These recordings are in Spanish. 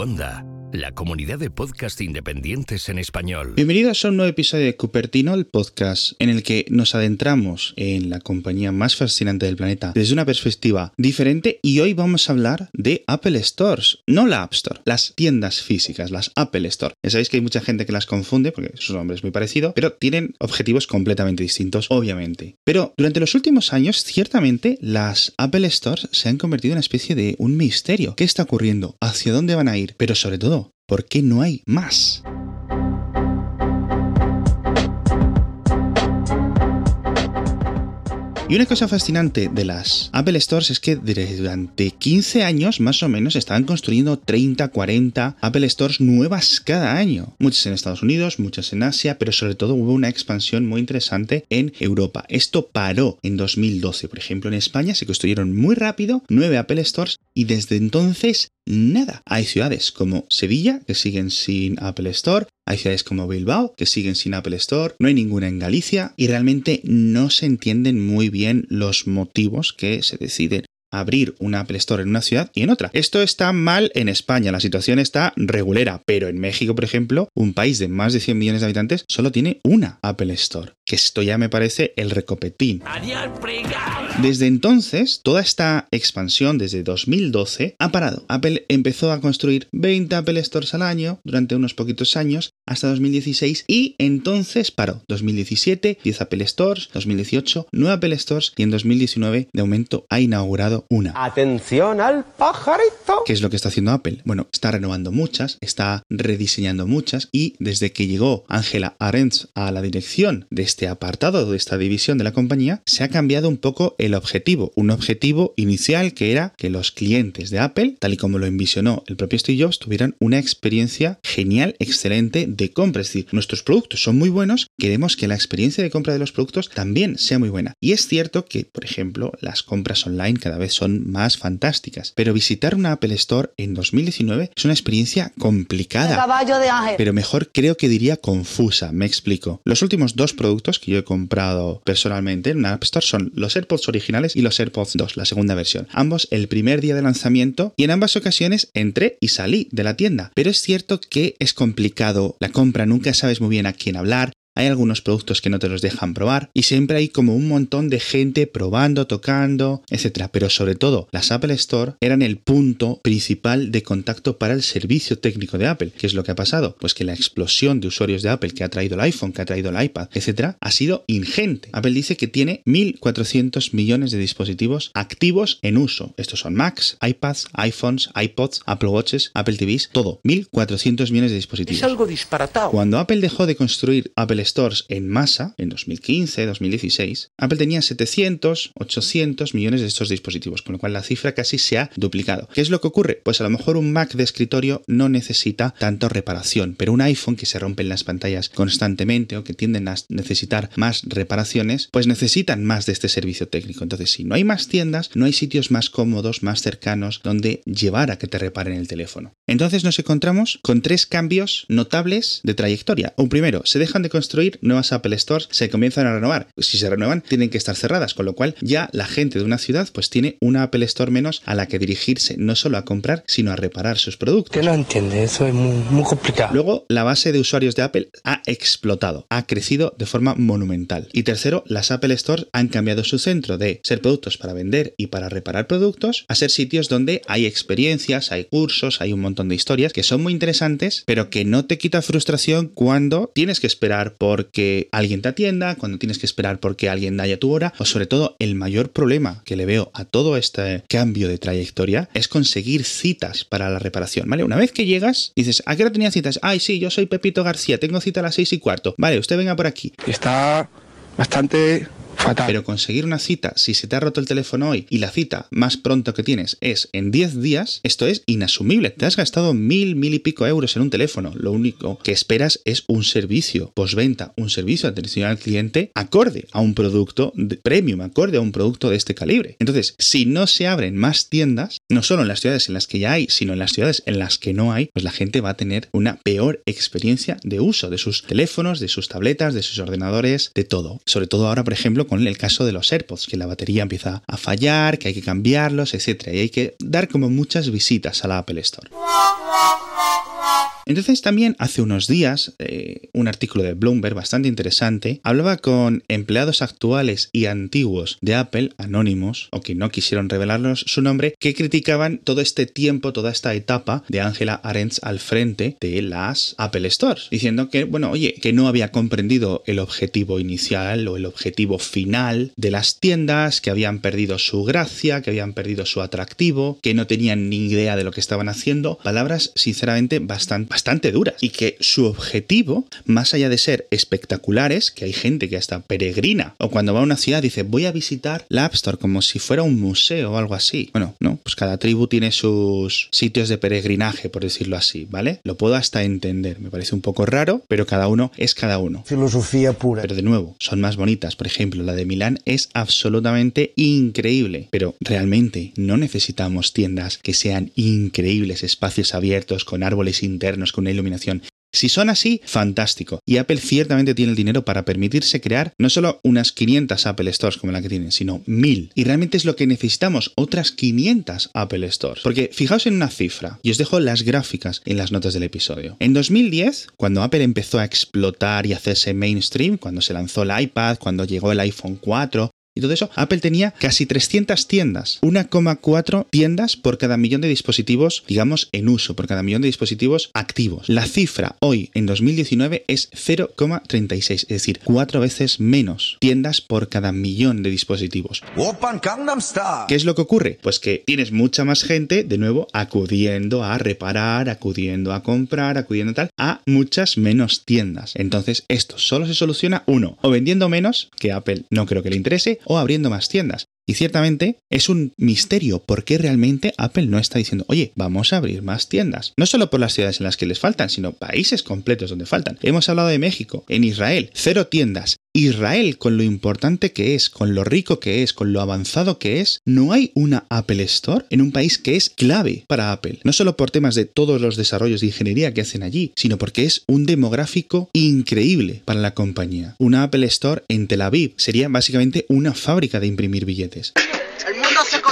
Cuonda, la comunidad de podcast independientes en español. Bienvenidos a un nuevo episodio de Cupertino, el podcast en el que nos adentramos en la compañía más fascinante del planeta desde una perspectiva diferente y hoy vamos a hablar de Apple Stores, no la App Store, las tiendas físicas, las Apple Store. Ya sabéis que hay mucha gente que las confunde porque su nombre es muy parecido, pero tienen objetivos completamente distintos, obviamente. Pero durante los últimos años, ciertamente, las Apple Stores se han convertido en una especie de un misterio. ¿Qué está ocurriendo? ¿Hacia dónde van a ir? Pero sobre todo, ¿Por qué no hay más? Y una cosa fascinante de las Apple Stores es que durante 15 años más o menos estaban construyendo 30, 40 Apple Stores nuevas cada año. Muchas en Estados Unidos, muchas en Asia, pero sobre todo hubo una expansión muy interesante en Europa. Esto paró en 2012. Por ejemplo, en España se construyeron muy rápido 9 Apple Stores y desde entonces nada. Hay ciudades como Sevilla que siguen sin Apple Store, hay ciudades como Bilbao que siguen sin Apple Store, no hay ninguna en Galicia y realmente no se entienden muy bien los motivos que se deciden abrir un Apple Store en una ciudad y en otra. Esto está mal en España, la situación está regulera, pero en México, por ejemplo, un país de más de 100 millones de habitantes solo tiene una Apple Store, que esto ya me parece el recopetín. Desde entonces, toda esta expansión desde 2012 ha parado. Apple empezó a construir 20 Apple Stores al año durante unos poquitos años hasta 2016 y entonces paró. 2017, 10 Apple Stores, 2018, 9 Apple Stores y en 2019 de momento ha inaugurado una. Atención al pajarito. ¿Qué es lo que está haciendo Apple? Bueno, está renovando muchas, está rediseñando muchas y desde que llegó Angela Arendts a la dirección de este apartado, de esta división de la compañía, se ha cambiado un poco el objetivo, un objetivo inicial que era que los clientes de Apple, tal y como lo envisionó el propio Steve Jobs, tuvieran una experiencia genial, excelente de compra. Es decir, nuestros productos son muy buenos, queremos que la experiencia de compra de los productos también sea muy buena. Y es cierto que, por ejemplo, las compras online cada vez son más fantásticas, pero visitar una Apple Store en 2019 es una experiencia complicada. Pero mejor creo que diría confusa, me explico. Los últimos dos productos que yo he comprado personalmente en una App Store son los AirPods originales y los AirPods 2, la segunda versión. Ambos el primer día de lanzamiento y en ambas ocasiones entré y salí de la tienda. Pero es cierto que es complicado la compra, nunca sabes muy bien a quién hablar, hay algunos productos que no te los dejan probar y siempre hay como un montón de gente probando, tocando, etc. Pero sobre todo, las Apple Store eran el punto principal de contacto para el servicio técnico de Apple. ¿Qué es lo que ha pasado? Pues que la explosión de usuarios de Apple que ha traído el iPhone, que ha traído el iPad, etc., ha sido ingente. Apple dice que tiene 1.400 millones de dispositivos activos en uso. Estos son Macs, iPads, iPhones, iPods, Apple Watches, Apple TVs, todo. 1.400 millones de dispositivos. Es algo disparatado. Cuando Apple dejó de construir Apple Stores en masa, en 2015, 2016, Apple tenía 700, 800 millones de estos dispositivos, con lo cual la cifra casi se ha duplicado. ¿Qué es lo que ocurre? Pues a lo mejor un Mac de escritorio no necesita tanto reparación, pero un iPhone que se rompe en las pantallas constantemente o que tienden a necesitar más reparaciones, pues necesitan más de este servicio técnico. Entonces, si no hay más tiendas, no hay sitios más cómodos, más cercanos, donde llevar a que te reparen el teléfono. Entonces nos encontramos con tres cambios notables de trayectoria. Un primero, se dejan de construir nuevas Apple Stores se comienzan a renovar. Si se renuevan, tienen que estar cerradas, con lo cual ya la gente de una ciudad pues tiene una Apple Store menos a la que dirigirse, no solo a comprar, sino a reparar sus productos. Que no entiende, eso es muy, muy complicado. Luego, la base de usuarios de Apple ha explotado, ha crecido de forma monumental. Y tercero, las Apple Stores han cambiado su centro de ser productos para vender y para reparar productos a ser sitios donde hay experiencias, hay cursos, hay un montón de historias que son muy interesantes, pero que no te quita frustración cuando tienes que esperar porque alguien te atienda, cuando tienes que esperar porque alguien haya tu hora, o sobre todo el mayor problema que le veo a todo este cambio de trayectoria es conseguir citas para la reparación, ¿vale? Una vez que llegas, dices, ¿a qué hora tenía citas? Ay, sí, yo soy Pepito García, tengo cita a las seis y cuarto. Vale, usted venga por aquí. Está bastante Pero conseguir una cita, si se te ha roto el teléfono hoy y la cita más pronto que tienes es en 10 días, esto es inasumible. Te has gastado mil, mil y pico euros en un teléfono. Lo único que esperas es un servicio postventa, un servicio de atención al cliente acorde a un producto premium, acorde a un producto de este calibre. Entonces, si no se abren más tiendas, no solo en las ciudades en las que ya hay, sino en las ciudades en las que no hay, pues la gente va a tener una peor experiencia de uso de sus teléfonos, de sus tabletas, de sus ordenadores, de todo. Sobre todo ahora, por ejemplo, con el caso de los AirPods, que la batería empieza a fallar, que hay que cambiarlos, etc. Y hay que dar como muchas visitas a la Apple Store. Entonces también hace unos días eh, un artículo de Bloomberg bastante interesante hablaba con empleados actuales y antiguos de Apple, anónimos, o que no quisieron revelarnos su nombre, que criticaban todo este tiempo, toda esta etapa de Angela Arendts al frente de las Apple Stores, diciendo que, bueno, oye, que no había comprendido el objetivo inicial o el objetivo final de las tiendas, que habían perdido su gracia, que habían perdido su atractivo, que no tenían ni idea de lo que estaban haciendo. Palabras, sinceramente, bastante bastante duras y que su objetivo, más allá de ser espectaculares, que hay gente que hasta peregrina o cuando va a una ciudad dice voy a visitar la App Store como si fuera un museo o algo así. Bueno, no, pues cada tribu tiene sus sitios de peregrinaje, por decirlo así, ¿vale? Lo puedo hasta entender, me parece un poco raro, pero cada uno es cada uno. Filosofía pura. Pero de nuevo, son más bonitas. Por ejemplo, la de Milán es absolutamente increíble, pero realmente no necesitamos tiendas que sean increíbles, espacios abiertos con árboles internos con una iluminación. Si son así, fantástico. Y Apple ciertamente tiene el dinero para permitirse crear no solo unas 500 Apple Stores como la que tienen, sino 1000. Y realmente es lo que necesitamos, otras 500 Apple Stores. Porque fijaos en una cifra, y os dejo las gráficas en las notas del episodio. En 2010, cuando Apple empezó a explotar y hacerse mainstream, cuando se lanzó el iPad, cuando llegó el iPhone 4, y todo eso, Apple tenía casi 300 tiendas, 1,4 tiendas por cada millón de dispositivos, digamos, en uso, por cada millón de dispositivos activos. La cifra hoy, en 2019, es 0,36, es decir, cuatro veces menos tiendas por cada millón de dispositivos. ¿Qué es lo que ocurre? Pues que tienes mucha más gente, de nuevo, acudiendo a reparar, acudiendo a comprar, acudiendo a tal, a muchas menos tiendas. Entonces, esto solo se soluciona, uno, o vendiendo menos, que Apple no creo que le interese, o abriendo más tiendas. Y ciertamente es un misterio por qué realmente Apple no está diciendo, oye, vamos a abrir más tiendas. No solo por las ciudades en las que les faltan, sino países completos donde faltan. Hemos hablado de México, en Israel, cero tiendas. Israel, con lo importante que es, con lo rico que es, con lo avanzado que es, no hay una Apple Store en un país que es clave para Apple. No solo por temas de todos los desarrollos de ingeniería que hacen allí, sino porque es un demográfico increíble para la compañía. Una Apple Store en Tel Aviv sería básicamente una fábrica de imprimir billetes.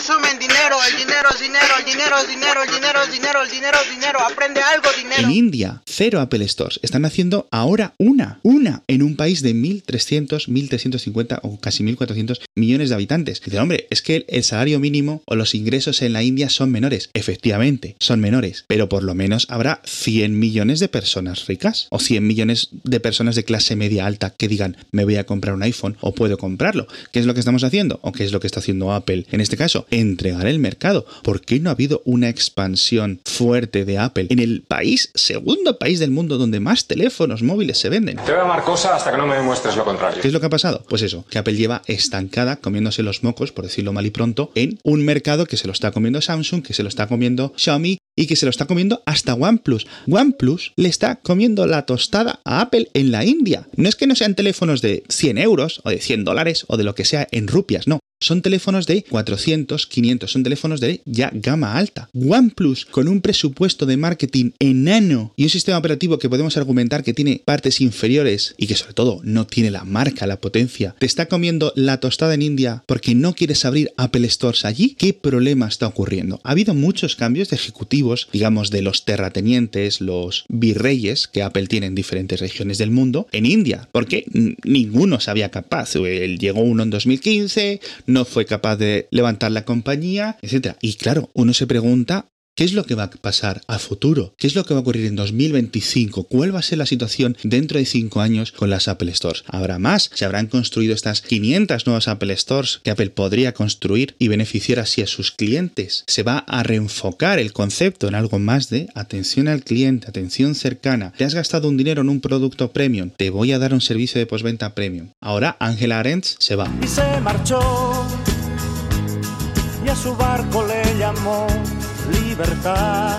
Dinero, el dinero el dinero el dinero el dinero, aprende algo, dinero. En India, cero Apple Stores. Están haciendo ahora una, una, en un país de 1.300, 1.350 o casi 1.400 millones de habitantes. Dice, hombre, es que el salario mínimo o los ingresos en la India son menores. Efectivamente, son menores, pero por lo menos habrá 100 millones de personas ricas o 100 millones de personas de clase media alta que digan, me voy a comprar un iPhone o puedo comprarlo. ¿Qué es lo que estamos haciendo? ¿O qué es lo que está haciendo Apple? en este caso, entregar el mercado. ¿Por qué no ha habido una expansión fuerte de Apple en el país, segundo país del mundo donde más teléfonos móviles se venden? Te voy a amar cosa hasta que no me demuestres lo contrario. ¿Qué es lo que ha pasado? Pues eso, que Apple lleva estancada, comiéndose los mocos, por decirlo mal y pronto, en un mercado que se lo está comiendo Samsung, que se lo está comiendo Xiaomi y que se lo está comiendo hasta OnePlus. OnePlus le está comiendo la tostada a Apple en la India. No es que no sean teléfonos de 100 euros o de 100 dólares o de lo que sea en rupias, no son teléfonos de 400, 500, son teléfonos de ya gama alta. OnePlus, con un presupuesto de marketing enano y un sistema operativo que podemos argumentar que tiene partes inferiores y que sobre todo no tiene la marca, la potencia, te está comiendo la tostada en India porque no quieres abrir Apple Stores allí. ¿Qué problema está ocurriendo? Ha habido muchos cambios de ejecutivos, digamos, de los terratenientes, los virreyes que Apple tiene en diferentes regiones del mundo, en India, porque ninguno sabía capaz. Él llegó uno en 2015, no fue capaz de levantar la compañía, etc. Y claro, uno se pregunta ¿Qué es lo que va a pasar a futuro? ¿Qué es lo que va a ocurrir en 2025? ¿Cuál va a ser la situación dentro de 5 años con las Apple Stores? ¿Habrá más? ¿Se habrán construido estas 500 nuevas Apple Stores que Apple podría construir y beneficiar así a sus clientes? ¿Se va a reenfocar el concepto en algo más de atención al cliente, atención cercana? ¿Te has gastado un dinero en un producto premium? Te voy a dar un servicio de postventa premium. Ahora Angela Arendts se va. Y se marchó y a su barco le llamó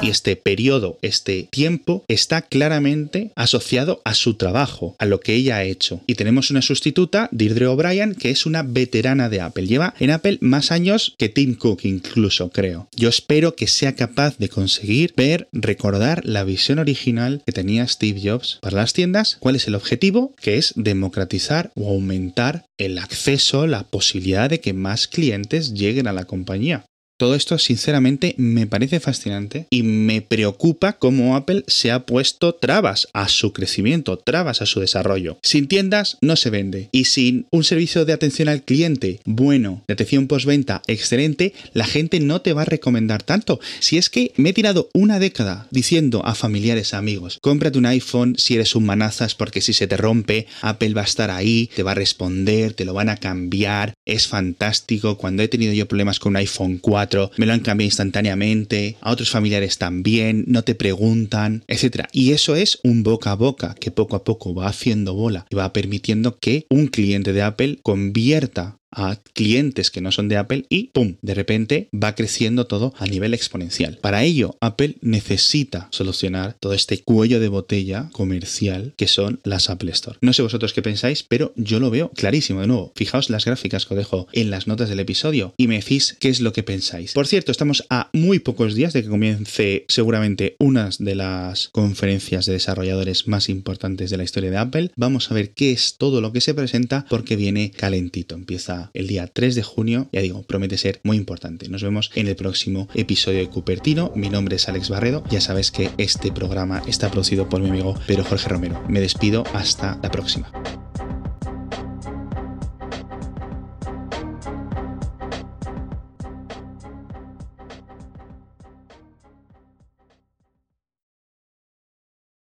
Y este periodo, este tiempo, está claramente asociado a su trabajo, a lo que ella ha hecho. Y tenemos una sustituta, Deirdre O'Brien, que es una veterana de Apple. Lleva en Apple más años que Tim Cook incluso, creo. Yo espero que sea capaz de conseguir ver, recordar la visión original que tenía Steve Jobs para las tiendas, cuál es el objetivo, que es democratizar o aumentar el acceso, la posibilidad de que más clientes lleguen a la compañía. Todo esto sinceramente me parece fascinante y me preocupa cómo Apple se ha puesto trabas a su crecimiento, trabas a su desarrollo. Sin tiendas no se vende y sin un servicio de atención al cliente bueno, de atención postventa excelente, la gente no te va a recomendar tanto. Si es que me he tirado una década diciendo a familiares, amigos, cómprate un iPhone si eres un manazas porque si se te rompe, Apple va a estar ahí, te va a responder, te lo van a cambiar, es fantástico. Cuando he tenido yo problemas con un iPhone 4, me lo han cambiado instantáneamente, a otros familiares también, no te preguntan, etc. Y eso es un boca a boca que poco a poco va haciendo bola y va permitiendo que un cliente de Apple convierta a clientes que no son de Apple y ¡pum! De repente va creciendo todo a nivel exponencial. Para ello, Apple necesita solucionar todo este cuello de botella comercial que son las Apple Store. No sé vosotros qué pensáis, pero yo lo veo clarísimo de nuevo. Fijaos las gráficas que os dejo en las notas del episodio y me decís qué es lo que pensáis. Por cierto, estamos a muy pocos días de que comience seguramente una de las conferencias de desarrolladores más importantes de la historia de Apple. Vamos a ver qué es todo lo que se presenta porque viene calentito. Empieza el día 3 de junio. Ya digo, promete ser muy importante. Nos vemos en el próximo episodio de Cupertino. Mi nombre es Alex Barredo. Ya sabes que este programa está producido por mi amigo Pedro Jorge Romero. Me despido hasta la próxima.